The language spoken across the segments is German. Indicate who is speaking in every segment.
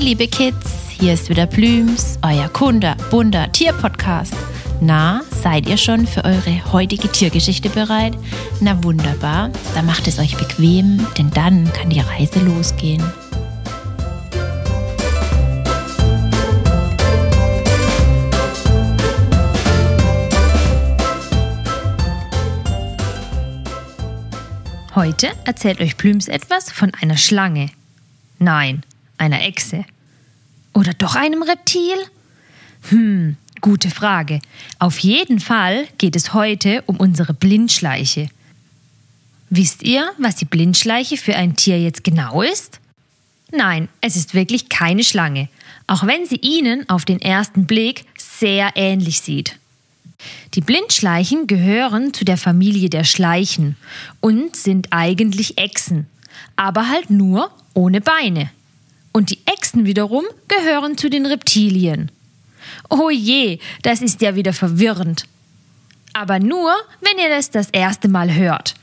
Speaker 1: Liebe Kids, hier ist wieder Blüms, euer Kunde, bunter Tierpodcast. Na, seid ihr schon für eure heutige Tiergeschichte bereit? Na wunderbar, dann macht es euch bequem, denn dann kann die Reise losgehen.
Speaker 2: Heute erzählt euch Plüms etwas von einer Schlange. Nein, einer Echse. Oder doch einem Reptil? Hm, gute Frage. Auf jeden Fall geht es heute um unsere Blindschleiche. Wisst ihr, was die Blindschleiche für ein Tier jetzt genau ist? Nein, es ist wirklich keine Schlange, auch wenn sie Ihnen auf den ersten Blick sehr ähnlich sieht. Die Blindschleichen gehören zu der Familie der Schleichen und sind eigentlich Echsen, aber halt nur ohne Beine. Und die Echsen wiederum gehören zu den Reptilien. Oh je, das ist ja wieder verwirrend. Aber nur, wenn ihr das das erste Mal hört.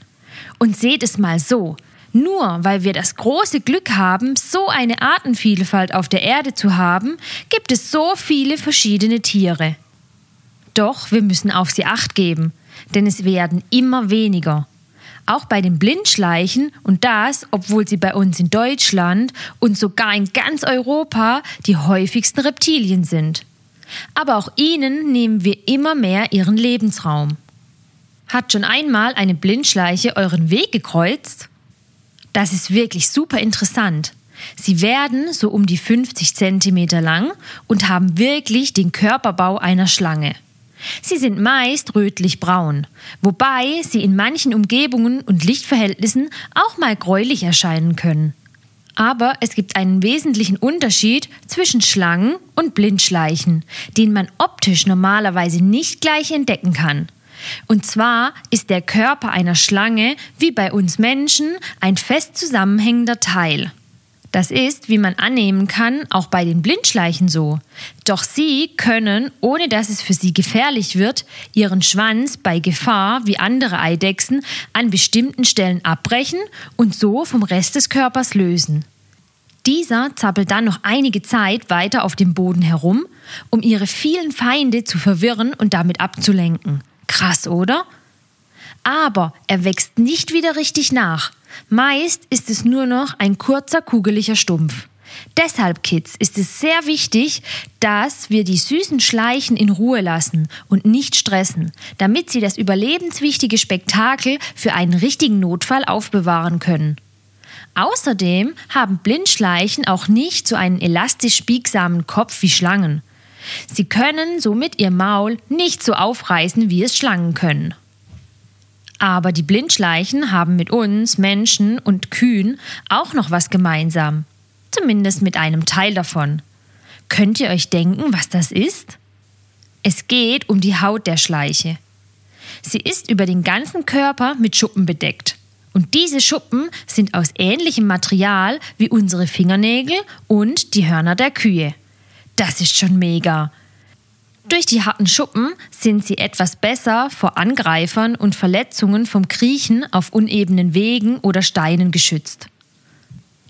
Speaker 2: Und seht es mal so. Nur weil wir das große Glück haben, so eine Artenvielfalt auf der Erde zu haben, gibt es so viele verschiedene Tiere. Doch wir müssen auf sie acht geben, denn es werden immer weniger. Auch bei den Blindschleichen und das, obwohl sie bei uns in Deutschland und sogar in ganz Europa die häufigsten Reptilien sind. Aber auch ihnen nehmen wir immer mehr ihren Lebensraum. Hat schon einmal eine Blindschleiche euren Weg gekreuzt? Das ist wirklich super interessant. Sie werden so um die 50 cm lang und haben wirklich den Körperbau einer Schlange. Sie sind meist rötlich-braun, wobei sie in manchen Umgebungen und Lichtverhältnissen auch mal gräulich erscheinen können. Aber es gibt einen wesentlichen Unterschied zwischen Schlangen und Blindschleichen, den man optisch normalerweise nicht gleich entdecken kann. Und zwar ist der Körper einer Schlange wie bei uns Menschen ein fest zusammenhängender Teil. Das ist, wie man annehmen kann, auch bei den Blindschleichen so. Doch sie können, ohne dass es für sie gefährlich wird, ihren Schwanz bei Gefahr wie andere Eidechsen an bestimmten Stellen abbrechen und so vom Rest des Körpers lösen. Dieser zappelt dann noch einige Zeit weiter auf dem Boden herum, um ihre vielen Feinde zu verwirren und damit abzulenken. Krass, oder? Aber er wächst nicht wieder richtig nach. Meist ist es nur noch ein kurzer, kugeliger Stumpf. Deshalb, Kids, ist es sehr wichtig, dass wir die süßen Schleichen in Ruhe lassen und nicht stressen, damit sie das überlebenswichtige Spektakel für einen richtigen Notfall aufbewahren können. Außerdem haben Blindschleichen auch nicht so einen elastisch biegsamen Kopf wie Schlangen. Sie können somit ihr Maul nicht so aufreißen, wie es Schlangen können. Aber die Blindschleichen haben mit uns, Menschen und Kühen auch noch was gemeinsam. Zumindest mit einem Teil davon. Könnt ihr euch denken, was das ist? Es geht um die Haut der Schleiche. Sie ist über den ganzen Körper mit Schuppen bedeckt. Und diese Schuppen sind aus ähnlichem Material wie unsere Fingernägel und die Hörner der Kühe. Das ist schon mega. Durch die harten Schuppen sind sie etwas besser vor Angreifern und Verletzungen vom Kriechen auf unebenen Wegen oder Steinen geschützt.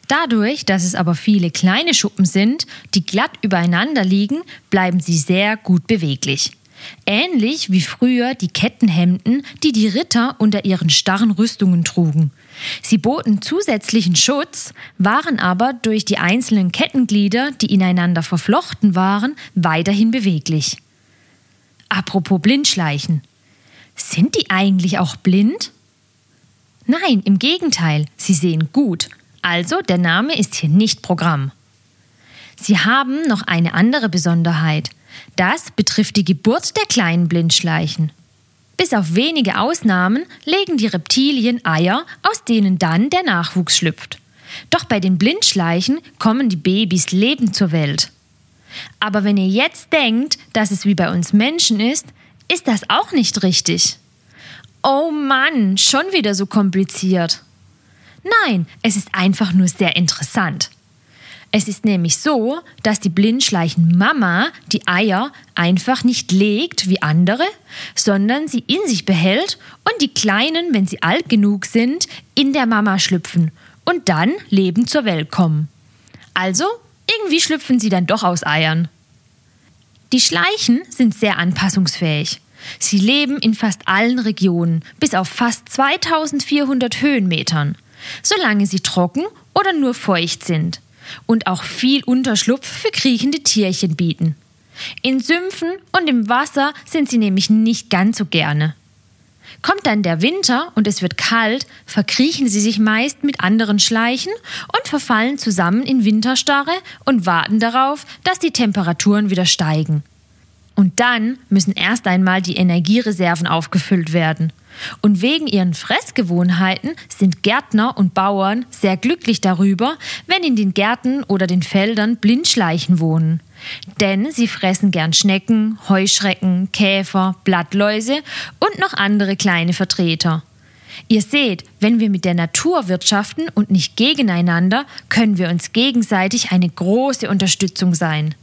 Speaker 2: Dadurch, dass es aber viele kleine Schuppen sind, die glatt übereinander liegen, bleiben sie sehr gut beweglich. Ähnlich wie früher die Kettenhemden, die die Ritter unter ihren starren Rüstungen trugen. Sie boten zusätzlichen Schutz, waren aber durch die einzelnen Kettenglieder, die ineinander verflochten waren, weiterhin beweglich. Apropos Blindschleichen. Sind die eigentlich auch blind? Nein, im Gegenteil, sie sehen gut. Also der Name ist hier nicht Programm. Sie haben noch eine andere Besonderheit. Das betrifft die Geburt der kleinen Blindschleichen. Bis auf wenige Ausnahmen legen die Reptilien Eier, aus denen dann der Nachwuchs schlüpft. Doch bei den Blindschleichen kommen die Babys lebend zur Welt. Aber wenn ihr jetzt denkt, dass es wie bei uns Menschen ist, ist das auch nicht richtig. Oh Mann, schon wieder so kompliziert. Nein, es ist einfach nur sehr interessant. Es ist nämlich so, dass die Blindschleichen-Mama die Eier einfach nicht legt wie andere, sondern sie in sich behält und die Kleinen, wenn sie alt genug sind, in der Mama schlüpfen und dann lebend zur Welt kommen. Also irgendwie schlüpfen sie dann doch aus Eiern. Die Schleichen sind sehr anpassungsfähig. Sie leben in fast allen Regionen, bis auf fast 2400 Höhenmetern, solange sie trocken oder nur feucht sind und auch viel Unterschlupf für kriechende Tierchen bieten. In Sümpfen und im Wasser sind sie nämlich nicht ganz so gerne. Kommt dann der Winter und es wird kalt, verkriechen sie sich meist mit anderen Schleichen und verfallen zusammen in Winterstarre und warten darauf, dass die Temperaturen wieder steigen. Und dann müssen erst einmal die Energiereserven aufgefüllt werden. Und wegen ihren Fressgewohnheiten sind Gärtner und Bauern sehr glücklich darüber, wenn in den Gärten oder den Feldern Blindschleichen wohnen. Denn sie fressen gern Schnecken, Heuschrecken, Käfer, Blattläuse und noch andere kleine Vertreter. Ihr seht, wenn wir mit der Natur wirtschaften und nicht gegeneinander, können wir uns gegenseitig eine große Unterstützung sein.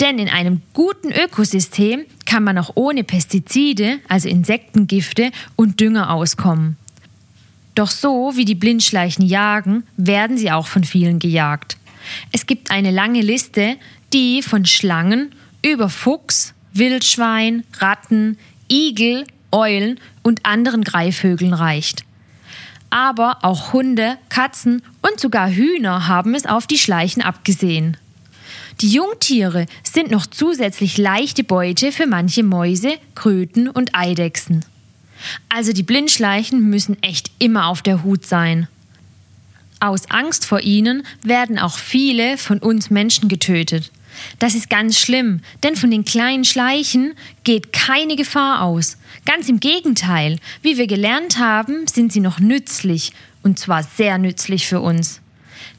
Speaker 2: Denn in einem guten Ökosystem kann man auch ohne Pestizide, also Insektengifte und Dünger auskommen. Doch so wie die Blindschleichen jagen, werden sie auch von vielen gejagt. Es gibt eine lange Liste, die von Schlangen über Fuchs, Wildschwein, Ratten, Igel, Eulen und anderen Greifvögeln reicht. Aber auch Hunde, Katzen und sogar Hühner haben es auf die Schleichen abgesehen. Die Jungtiere sind noch zusätzlich leichte Beute für manche Mäuse, Kröten und Eidechsen. Also die Blindschleichen müssen echt immer auf der Hut sein. Aus Angst vor ihnen werden auch viele von uns Menschen getötet. Das ist ganz schlimm, denn von den kleinen Schleichen geht keine Gefahr aus. Ganz im Gegenteil, wie wir gelernt haben, sind sie noch nützlich, und zwar sehr nützlich für uns.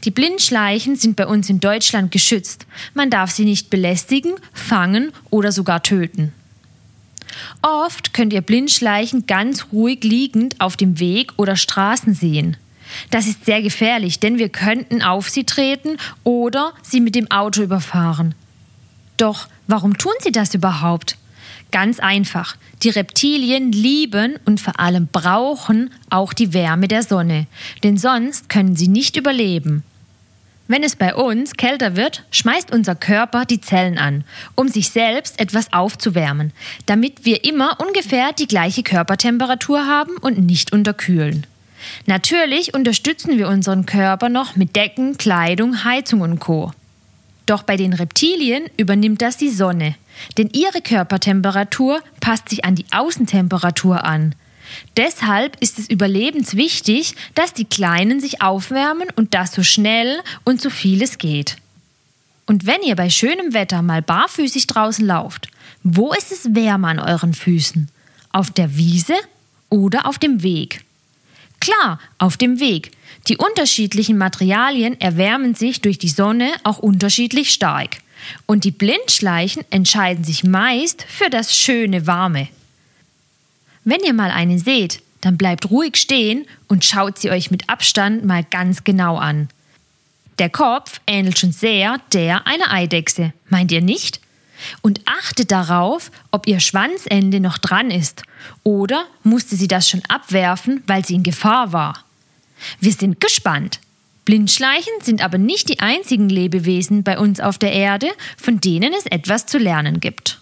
Speaker 2: Die Blindschleichen sind bei uns in Deutschland geschützt. Man darf sie nicht belästigen, fangen oder sogar töten. Oft könnt ihr Blindschleichen ganz ruhig liegend auf dem Weg oder Straßen sehen. Das ist sehr gefährlich, denn wir könnten auf sie treten oder sie mit dem Auto überfahren. Doch warum tun sie das überhaupt? Ganz einfach. Die Reptilien lieben und vor allem brauchen auch die Wärme der Sonne, denn sonst können sie nicht überleben. Wenn es bei uns kälter wird, schmeißt unser Körper die Zellen an, um sich selbst etwas aufzuwärmen, damit wir immer ungefähr die gleiche Körpertemperatur haben und nicht unterkühlen. Natürlich unterstützen wir unseren Körper noch mit Decken, Kleidung, Heizung und Co. Doch bei den Reptilien übernimmt das die Sonne, denn ihre Körpertemperatur passt sich an die Außentemperatur an. Deshalb ist es überlebenswichtig, dass die Kleinen sich aufwärmen und das so schnell und so viel es geht. Und wenn ihr bei schönem Wetter mal barfüßig draußen lauft, wo ist es wärmer an euren Füßen? Auf der Wiese oder auf dem Weg? Klar, auf dem Weg. Die unterschiedlichen Materialien erwärmen sich durch die Sonne auch unterschiedlich stark. Und die Blindschleichen entscheiden sich meist für das schöne Warme. Wenn ihr mal eine seht, dann bleibt ruhig stehen und schaut sie euch mit Abstand mal ganz genau an. Der Kopf ähnelt schon sehr der einer Eidechse, meint ihr nicht? Und achtet darauf, ob ihr Schwanzende noch dran ist oder musste sie das schon abwerfen, weil sie in Gefahr war. Wir sind gespannt. Blindschleichen sind aber nicht die einzigen Lebewesen bei uns auf der Erde, von denen es etwas zu lernen gibt.